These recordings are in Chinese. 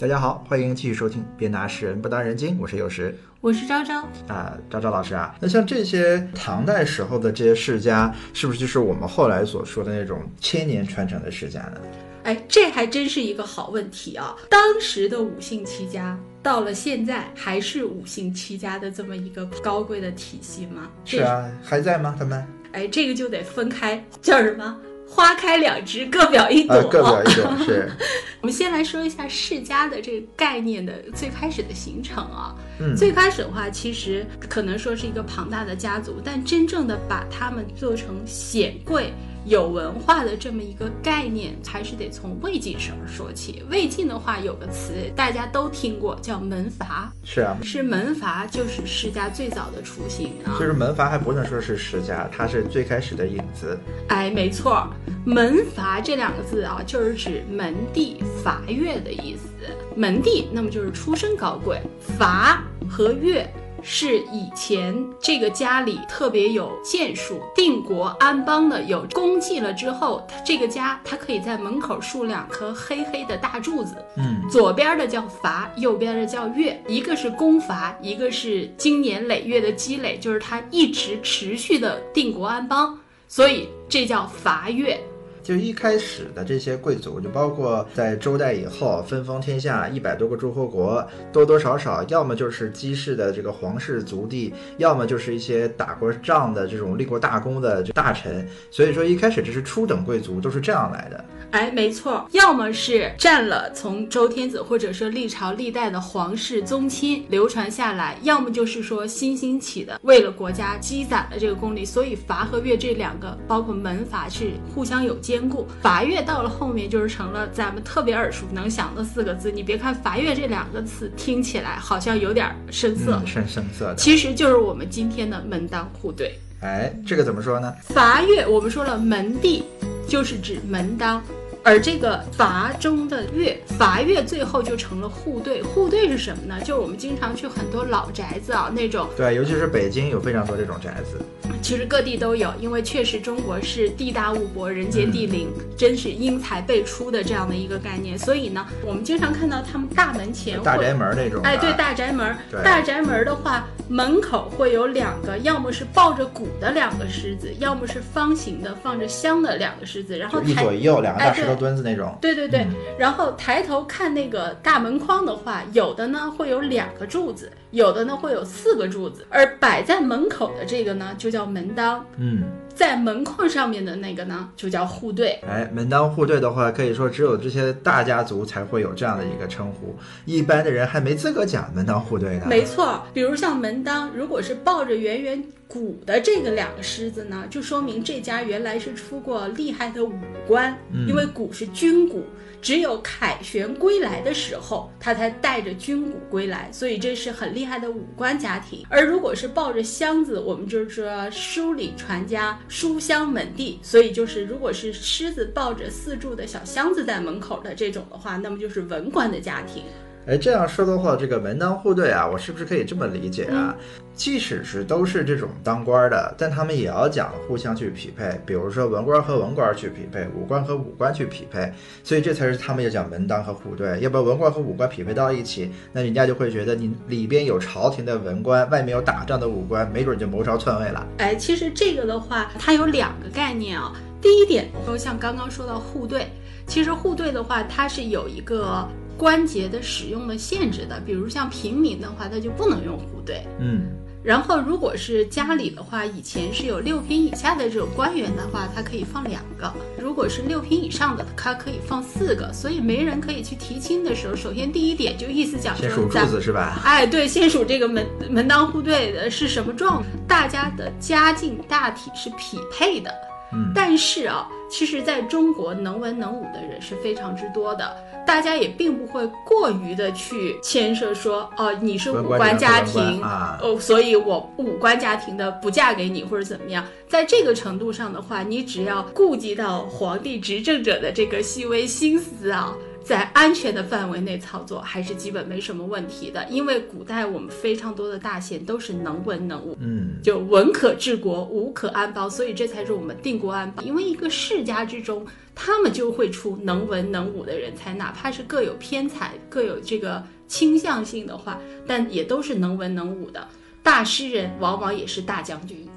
大家好，欢迎继续收听《别拿世人不当人精》，我是有时我是昭昭。啊，昭昭老师啊。那像这些唐代时候的这些世家，是不是就是我们后来所说的那种千年传承的世家呢？哎，这还真是一个好问题啊！当时的五姓七家，到了现在还是五姓七家的这么一个高贵的体系吗？是啊，还在吗？他们？哎，这个就得分开，叫什么？花开两枝，各表一朵。啊，各表一朵是。我们先来说一下世家的这个概念的最开始的形成啊。嗯，最开始的话，其实可能说是一个庞大的家族，但真正的把他们做成显贵。有文化的这么一个概念，还是得从魏晋时候说起。魏晋的话，有个词大家都听过，叫门阀。是啊，是门阀，就是世家最早的雏形啊。就是门阀还不能说是世家，它是最开始的影子。哎，没错，门阀这两个字啊，就是指门第阀越的意思。门第，那么就是出身高贵；阀和悦。是以前这个家里特别有建树、定国安邦的，有功绩了之后，他这个家他可以在门口竖两颗黑黑的大柱子，嗯，左边的叫伐，右边的叫月，一个是功伐，一个是经年累月的积累，就是他一直持续的定国安邦，所以这叫伐月。就一开始的这些贵族，就包括在周代以后分封天下一百多个诸侯国，多多少少要么就是姬氏的这个皇室族弟，要么就是一些打过仗的这种立过大功的大臣。所以说一开始这是初等贵族，都是这样来的。哎，没错，要么是占了从周天子或者说历朝历代的皇室宗亲流传下来，要么就是说新兴起的，为了国家积攒了这个功力。所以阀和乐这两个，包括门阀是互相有兼。兼顾法乐到了后面就是成了咱们特别耳熟能详的四个字。你别看法乐这两个词听起来好像有点生涩，生生涩的，其实就是我们今天的门当户对。哎，这个怎么说呢？法乐我们说了门第，就是指门当。而这个伐中的乐，阀乐最后就成了户对。户对是什么呢？就是我们经常去很多老宅子啊，那种对，尤其是北京有非常多这种宅子。其实各地都有，因为确实中国是地大物博，人杰地灵，真是英才辈出的这样的一个概念。所以呢，我们经常看到他们大门前大宅门那种。哎，对，大宅门，大宅门的话，门口会有两个，要么是抱着鼓的两个狮子，要么是方形的放着香的两个狮子，然后一左一右两个大石头。墩子那种，对对对，然后抬头看那个大门框的话，有的呢会有两个柱子，有的呢会有四个柱子，而摆在门口的这个呢就叫门当，嗯，在门框上面的那个呢就叫户对。哎，门当户对的话，可以说只有这些大家族才会有这样的一个称呼，一般的人还没资格讲门当户对呢。没错，比如像门当，如果是抱着圆圆。鼓的这个两个狮子呢，就说明这家原来是出过厉害的武官，因为鼓是军鼓，只有凯旋归来的时候，他才带着军鼓归来，所以这是很厉害的武官家庭。而如果是抱着箱子，我们就是说书礼传家、书香门第，所以就是如果是狮子抱着四柱的小箱子在门口的这种的话，那么就是文官的家庭。哎，这样说的话，这个门当户对啊，我是不是可以这么理解啊？即使是都是这种当官的，但他们也要讲互相去匹配，比如说文官和文官去匹配，武官和武官去匹配，所以这才是他们要讲门当和户对。要不然文官和武官匹配到一起，那人家就会觉得你里边有朝廷的文官，外面有打仗的武官，没准就谋朝篡位了。哎，其实这个的话，它有两个概念啊。第一点，说像刚刚说到户对，其实户对的话，它是有一个。关节的使用的限制的，比如像平民的话，他就不能用户对。嗯，然后如果是家里的话，以前是有六品以下的这种官员的话，他可以放两个；如果是六品以上的，他可以放四个。所以没人可以去提亲的时候，首先第一点就意思讲先数柱子是吧？哎，对，先数这个门门当户对的是什么状，大家的家境大体是匹配的。嗯，但是啊，其实在中国能文能武的人是非常之多的。大家也并不会过于的去牵涉说，哦，你是武官家庭，哦，所以我武官家庭的不嫁给你或者怎么样。在这个程度上的话，你只要顾及到皇帝执政者的这个细微心思啊。在安全的范围内操作，还是基本没什么问题的。因为古代我们非常多的大贤都是能文能武，嗯，就文可治国，武可安邦，所以这才是我们定国安邦。因为一个世世家之中，他们就会出能文能武的人才，哪怕是各有偏才、各有这个倾向性的话，但也都是能文能武的大诗人，往往也是大将军。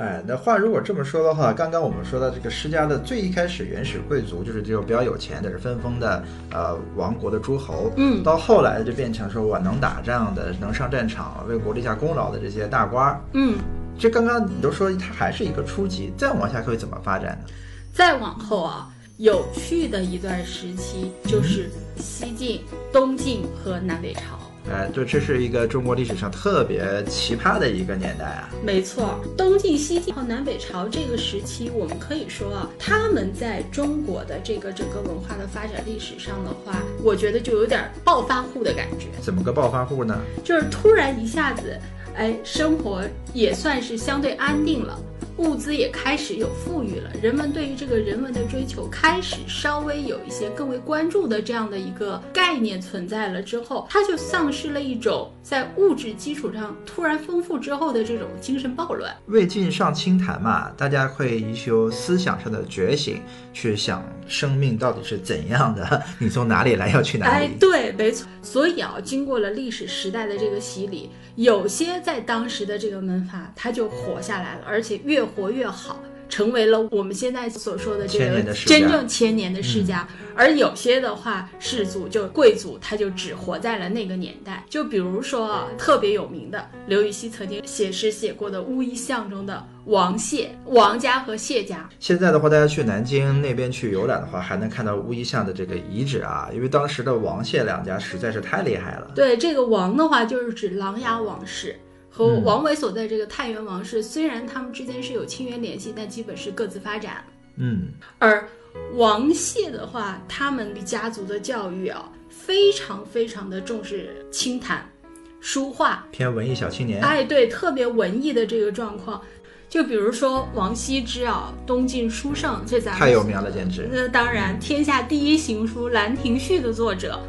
哎，那话如果这么说的话，刚刚我们说到这个施家的最一开始原始贵族，就是这种比较有钱的，是分封的呃王国的诸侯，嗯，到后来就变成说我能打仗的、能上战场、为国立下功劳的这些大官儿。嗯，这刚刚你都说它还是一个初级，再往下会怎么发展呢？再往后啊，有趣的一段时期就是西晋、东晋和南北朝。哎，就这是一个中国历史上特别奇葩的一个年代啊！没错，东晋、西晋和南北朝这个时期，我们可以说啊，他们在中国的这个整个文化的发展历史上的话，我觉得就有点暴发户的感觉。怎么个暴发户呢？就是突然一下子，哎，生活也算是相对安定了。物资也开始有富裕了，人们对于这个人文的追求开始稍微有一些更为关注的这样的一个概念存在了之后，它就丧失了一种在物质基础上突然丰富之后的这种精神暴乱。魏晋上清谈嘛，大家会一修思想上的觉醒，去想生命到底是怎样的，你从哪里来，要去哪里？哎，对，没错。所以啊，经过了历史时代的这个洗礼。有些在当时的这个门阀，他就活下来了，而且越活越好，成为了我们现在所说的这个真正千年的世家。而有些的话，氏族就贵族，他就只活在了那个年代。就比如说啊特别有名的刘禹锡曾经写诗写过的乌衣巷中的王谢、王家和谢家。现在的话，大家去南京那边去游览的话，还能看到乌衣巷的这个遗址啊。因为当时的王谢两家实在是太厉害了。对这个王的话，就是指琅琊王氏和王维所在这个太原王氏，虽然他们之间是有亲缘联系，但基本是各自发展。嗯，而。王谢的话，他们的家族的教育啊，非常非常的重视清谈、书画，偏文艺小青年。哎，对，特别文艺的这个状况。就比如说王羲之啊，东晋书圣，这咱们太有名了，简直。那当然，天下第一行书《兰亭序》的作者。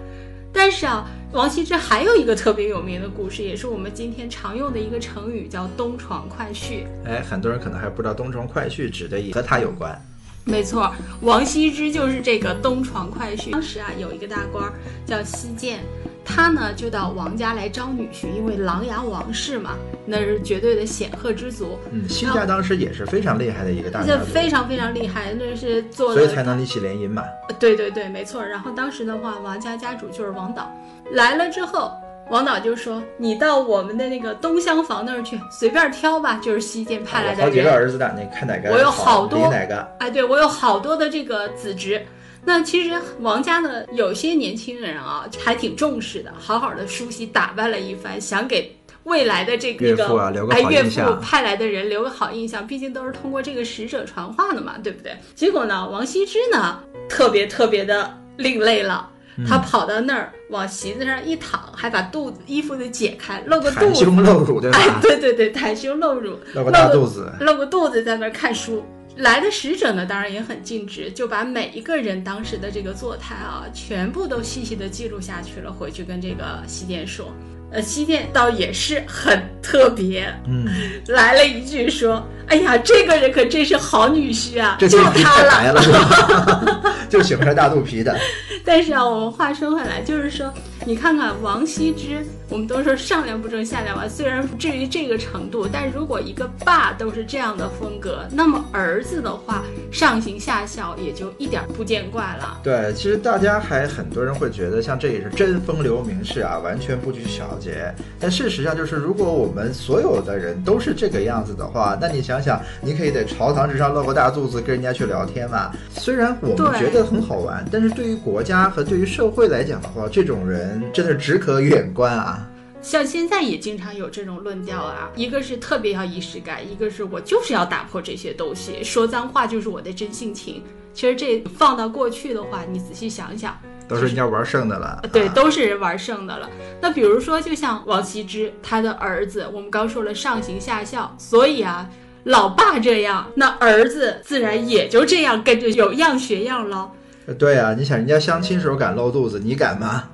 但是啊，王羲之还有一个特别有名的故事，也是我们今天常用的一个成语，叫东床快婿。哎，很多人可能还不知道东床快婿指的也和他有关。没错，王羲之就是这个东床快婿。当时啊，有一个大官叫西涧，他呢就到王家来招女婿，因为琅琊王氏嘛，那是绝对的显赫之族。嗯，西家当时也是非常厉害的一个大家族，非常非常厉害，那是做所以才能一起联姻嘛。对对对，没错。然后当时的话，王家家主就是王导，来了之后。王导就说：“你到我们的那个东厢房那儿去，随便挑吧。就是西晋派来的。好几个儿子的，你看哪个？我有好多哪个？哎，对我有好多的这个子侄。那其实王家的有些年轻人啊，还挺重视的，好好的梳洗打扮了一番，想给未来的这个岳父啊留个好印象。岳父派来的人留个好印象，毕竟都是通过这个使者传话的嘛，对不对？结果呢，王羲之呢，特别特别的另类了。”他跑到那儿，往席子上一躺，还把肚子衣服给解开，露个肚子，袒胸露乳，对吧？哎，对对对，袒胸露乳，露个大肚子，露个肚子在那儿看书。来的使者呢，当然也很尽职，就把每一个人当时的这个坐态啊，全部都细细的记录下去了，回去跟这个西涧说。呃，西电倒也是很特别，嗯，来了一句说：“哎呀，这个人可真是好女婿啊，就他了，就喜欢穿大肚皮的。”但是啊，我们话说回来，就是说，你看看王羲之，我们都说上梁不正下梁歪，虽然不至于这个程度，但如果一个爸都是这样的风格，那么儿子的话，上行下效也就一点不见怪了。对，其实大家还很多人会觉得，像这也是真风流名士啊，完全不拘小节。但事实上就是，如果我们所有的人都是这个样子的话，那你想想，你可以在朝堂之上露个大肚子跟人家去聊天嘛？虽然我们觉得很好玩，但是对于国家。和对于社会来讲的话，这种人真的只可远观啊。像现在也经常有这种论调啊，一个是特别要仪式感，一个是我就是要打破这些东西，说脏话就是我的真性情。其实这放到过去的话，你仔细想想，都是人家玩剩的了。对，都是人玩剩的了。那比如说，就像王羲之他的儿子，我们刚说了上行下效，所以啊，老爸这样，那儿子自然也就这样跟着有样学样了。对啊，你想人家相亲时候敢露肚子，你敢吗？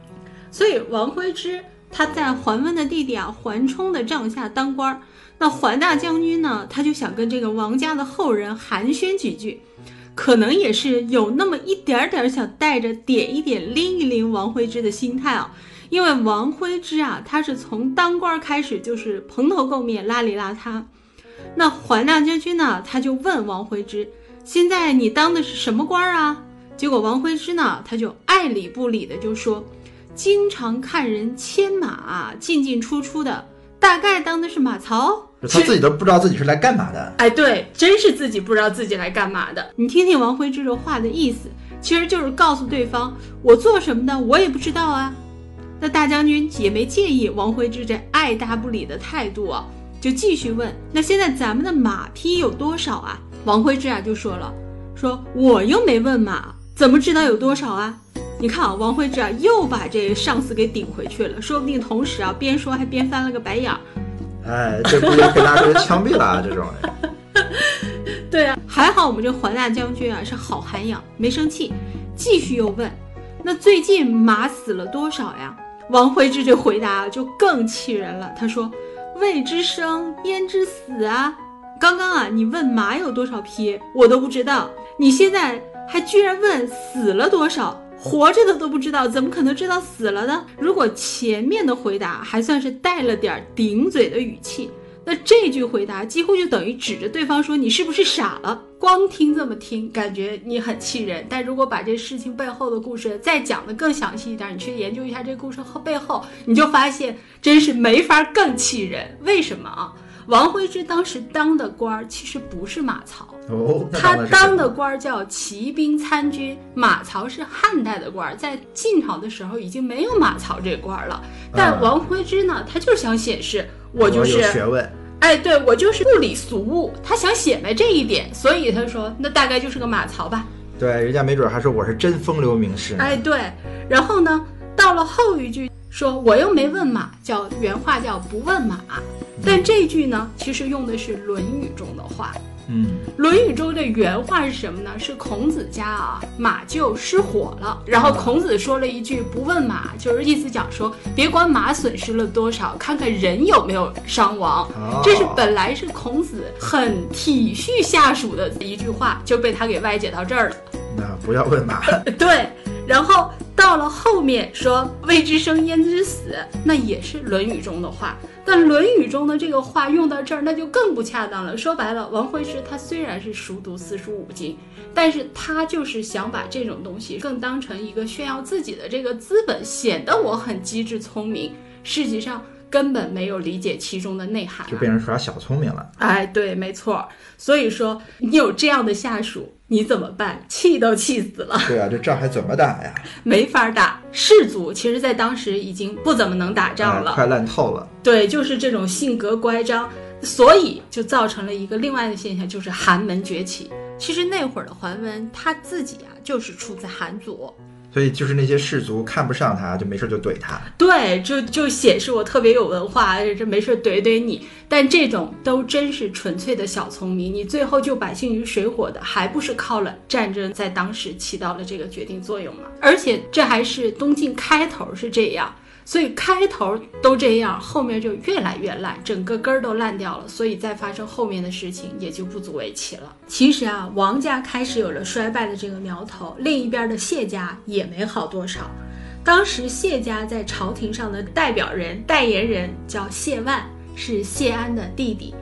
所以王徽之他在桓温的弟弟啊桓冲的帐下当官儿，那桓大将军呢，他就想跟这个王家的后人寒暄几句。可能也是有那么一点点想带着点一点拎一拎王徽之的心态啊。因为王徽之啊，他是从当官开始就是蓬头垢面、邋里邋遢。那桓亮将军呢，他就问王徽之：“现在你当的是什么官啊？”结果王徽之呢，他就爱理不理的就说：“经常看人牵马进进出出的，大概当的是马槽。”他自己都不知道自己是来干嘛的。哎，对，真是自己不知道自己来干嘛的。你听听王徽之这话的意思，其实就是告诉对方：“我做什么的，我也不知道啊。”那大将军也没介意王徽之这爱答不理的态度啊，就继续问：“那现在咱们的马匹有多少啊？”王徽之啊就说了：“说我又没问马，怎么知道有多少啊？”你看啊，王徽之啊又把这上司给顶回去了，说不定同时啊边说还边翻了个白眼儿。哎，这不就给大家枪毙了啊？这种。对啊，还好我们这黄大将军啊是好涵养，没生气，继续又问：“那最近马死了多少呀？”王徽之这回答就更气人了。他说：“未知生焉知死啊？刚刚啊，你问马有多少匹，我都不知道。你现在还居然问死了多少？活着的都不知道，怎么可能知道死了呢？如果前面的回答还算是带了点顶嘴的语气。”那这句回答几乎就等于指着对方说：“你是不是傻了？”光听这么听，感觉你很气人。但如果把这事情背后的故事再讲得更详细一点，你去研究一下这故事后背后，你就发现真是没法更气人。为什么啊？王徽之当时当的官儿其实不是马曹哦，他当的官儿叫骑兵参军。马曹是汉代的官儿，在晋朝的时候已经没有马曹这官儿了。但王徽之呢，他就是想显示。我就是学问，哎，对我就是不理俗物，他想显摆这一点，所以他说那大概就是个马槽吧。对，人家没准还说我是真风流名士。哎，对，然后呢，到了后一句说我又没问马，叫原话叫不问马，但这句呢，其实用的是《论语》中的话。嗯，《论语》中的原话是什么呢？是孔子家啊，马厩失火了，然后孔子说了一句“不问马”，就是意思讲说，别管马损失了多少，看看人有没有伤亡。这是本来是孔子很体恤下属的一句话，就被他给歪解到这儿了。那不要问马。对，然后。到了后面说未知生焉知死，那也是《论语》中的话。但《论语》中的这个话用到这儿，那就更不恰当了。说白了，王徽之他虽然是熟读四书五经，但是他就是想把这种东西更当成一个炫耀自己的这个资本，显得我很机智聪明。实际上。根本没有理解其中的内涵，就变成耍小聪明了。哎，对，没错。所以说，你有这样的下属，你怎么办？气都气死了。对啊，这仗还怎么打呀？没法打。士族其实，在当时已经不怎么能打仗了，快烂透了。对，就是这种性格乖张，所以就造成了一个另外的现象，就是寒门崛起。其实那会儿的桓温他自己啊，就是出自寒族。所以就是那些士族看不上他，就没事就怼他。对，就就显示我特别有文化，这没事怼怼你。但这种都真是纯粹的小聪明，你最后救百姓于水火的，还不是靠了战争在当时起到了这个决定作用吗？而且这还是东晋开头是这样。所以开头都这样，后面就越来越烂，整个根儿都烂掉了。所以再发生后面的事情也就不足为奇了。其实啊，王家开始有了衰败的这个苗头，另一边的谢家也没好多少。当时谢家在朝廷上的代表人、代言人叫谢万，是谢安的弟弟。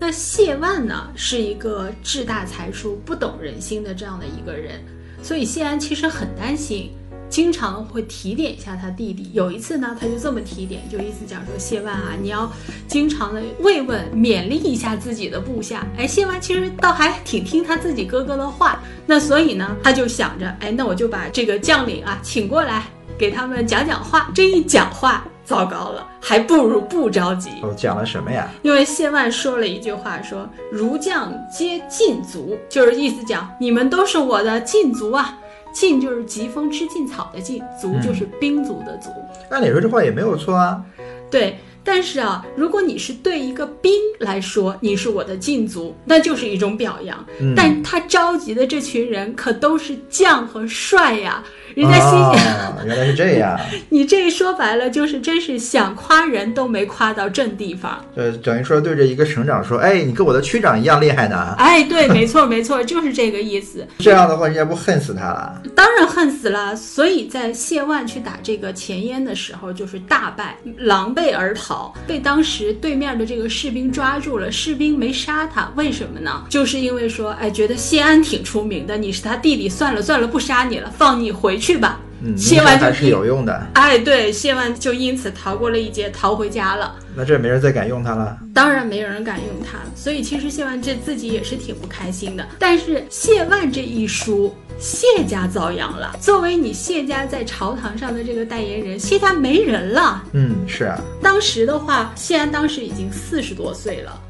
那谢万呢，是一个志大才疏、不懂人心的这样的一个人，所以谢安其实很担心。经常会提点一下他弟弟。有一次呢，他就这么提点，就意思讲说：“谢万啊，你要经常的慰问、勉励一下自己的部下。”哎，谢万其实倒还挺听他自己哥哥的话。那所以呢，他就想着：“哎，那我就把这个将领啊请过来，给他们讲讲话。”这一讲话，糟糕了，还不如不着急。哦，讲了什么呀？因为谢万说了一句话，说：“儒将皆禁足”，就是意思讲你们都是我的禁足啊。禁就是疾风吃劲草的禁，卒就是兵卒的卒。按理说这话也没有错啊。对，但是啊，如果你是对一个兵来说，你是我的禁足，那就是一种表扬。嗯但他召集的这群人可都是将和帅呀，人家心想，哦，原来是这样，你这说白了就是真是想夸人都没夸到正地方。呃等于说对着一个省长说，哎，你跟我的区长一样厉害呢。哎，对，没错没错，就是这个意思。这样的话，人家不恨死他了？当然恨死了，所以在谢万去打这个前燕的时候，就是大败，狼狈而逃，被当时对面的这个士兵抓住了。士兵没杀他，为什么呢？就是因为说，哎，觉得谢安挺出名的，你是他弟弟，算了算了，不杀你了，放你回去吧。嗯，谢万就还是有用的。哎，对，谢万就因此逃过了一劫，逃回家了。那这没人再敢用他了。当然没有人敢用它了，所以其实谢万这自己也是挺不开心的。但是谢万这一输，谢家遭殃了。作为你谢家在朝堂上的这个代言人，谢家没人了。嗯，是啊，当时的话，谢安当时已经四十多岁了。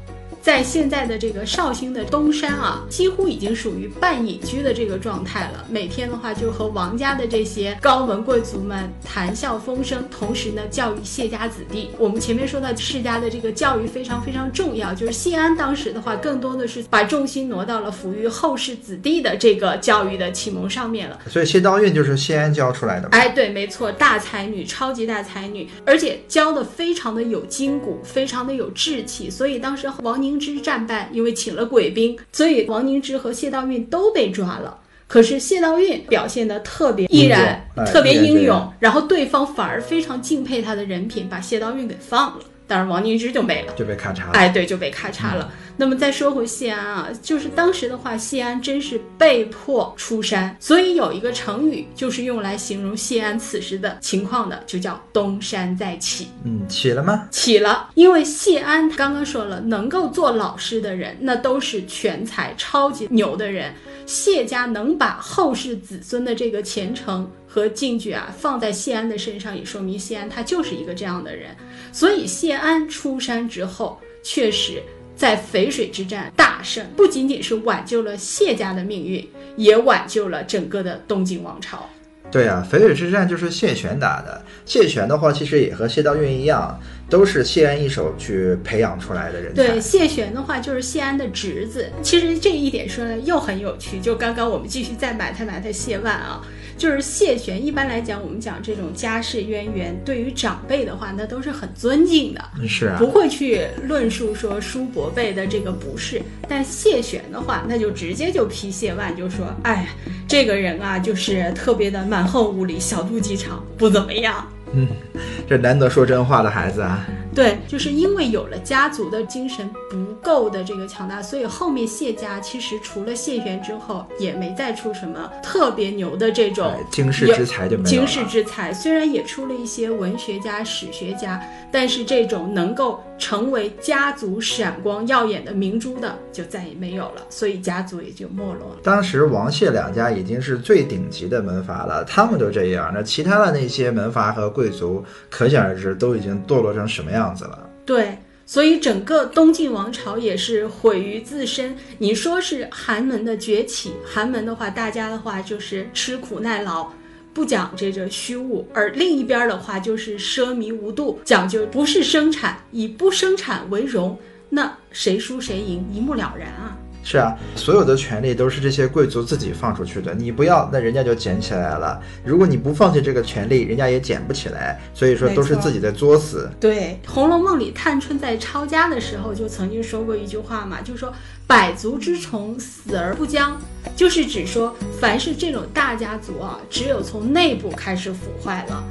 在现在的这个绍兴的东山啊，几乎已经属于半隐居的这个状态了。每天的话，就和王家的这些高门贵族们谈笑风生，同时呢，教育谢家子弟。我们前面说到世家的这个教育非常非常重要，就是谢安当时的话，更多的是把重心挪到了抚育后世子弟的这个教育的启蒙上面了。所以谢道韫就是谢安教出来的嘛。哎，对，没错，大才女，超级大才女，而且教的非常的有筋骨，非常的有志气。所以当时王凝之战败，因为请了鬼兵，所以王凝之和谢道韫都被抓了。可是谢道韫表现的特别毅然，特别英勇然，然后对方反而非常敬佩他的人品，把谢道韫给放了。当然，王凝之就没了。就被咔嚓了。哎，对，就被咔嚓了。那么再说回谢安啊，就是当时的话，谢安真是被迫出山，所以有一个成语就是用来形容谢安此时的情况的，就叫东山再起。嗯，起了吗？起了，因为谢安刚刚说了，能够做老师的人，那都是全才、超级牛的人。谢家能把后世子孙的这个前程和进举啊放在谢安的身上，也说明谢安他就是一个这样的人。所以谢安出山之后，确实在淝水之战大胜，不仅仅是挽救了谢家的命运，也挽救了整个的东晋王朝。对啊，淝水之战就是谢玄打的。谢玄的话，其实也和谢道韫一样，都是谢安一手去培养出来的人才。对，谢玄的话就是谢安的侄子。其实这一点说呢又很有趣。就刚刚我们继续再埋汰埋汰谢万啊，就是谢玄。一般来讲，我们讲这种家世渊源，对于长辈的话，那都是很尊敬的。是啊不，会去论述说叔伯辈的这个不是，但谢玄的话，那就直接就批谢万，就说，哎呀，这个人啊，就是特别的蛮横无理，小肚鸡肠，不怎么样。这难得说真话的孩子啊。对，就是因为有了家族的精神不够的这个强大，所以后面谢家其实除了谢玄之后，也没再出什么特别牛的这种对惊世之才就没有了惊世之才。虽然也出了一些文学家、史学家，但是这种能够成为家族闪光耀眼的明珠的，就再也没有了，所以家族也就没落了。当时王谢两家已经是最顶级的门阀了，他们都这样，那其他的那些门阀和贵族，可想而知都已经堕落成什么样子了。对，所以整个东晋王朝也是毁于自身。你说是寒门的崛起，寒门的话，大家的话就是吃苦耐劳。不讲这个虚无，而另一边的话就是奢靡无度，讲究不是生产，以不生产为荣，那谁输谁赢一目了然啊！是啊，所有的权利都是这些贵族自己放出去的，你不要，那人家就捡起来了。如果你不放弃这个权利，人家也捡不起来。所以说都是自己在作死。对，《红楼梦》里探春在抄家的时候就曾经说过一句话嘛，就是说“百足之虫，死而不僵”，就是指说凡是这种大家族啊，只有从内部开始腐坏了。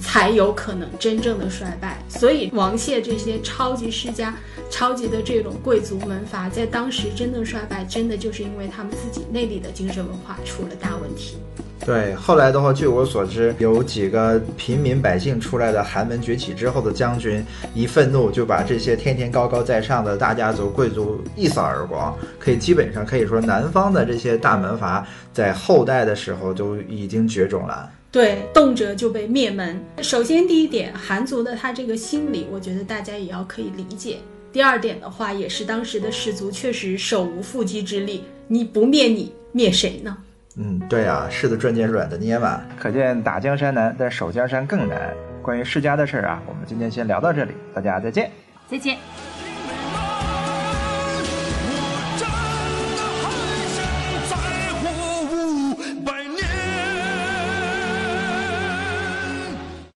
才有可能真正的衰败，所以王谢这些超级世家、超级的这种贵族门阀，在当时真正衰败，真的就是因为他们自己内里的精神文化出了大问题。对，后来的话，据我所知，有几个平民百姓出来的寒门崛起之后的将军，一愤怒就把这些天天高高在上的大家族、贵族一扫而光。可以基本上可以说，南方的这些大门阀在后代的时候都已经绝种了。对，动辄就被灭门。首先，第一点，韩族的他这个心理，我觉得大家也要可以理解。第二点的话，也是当时的士族确实手无缚鸡之力，你不灭你，灭谁呢？嗯，对啊，柿子转见软的捏嘛。可见打江山难，但守江山更难。关于世家的事儿啊，我们今天先聊到这里，大家再见。再见。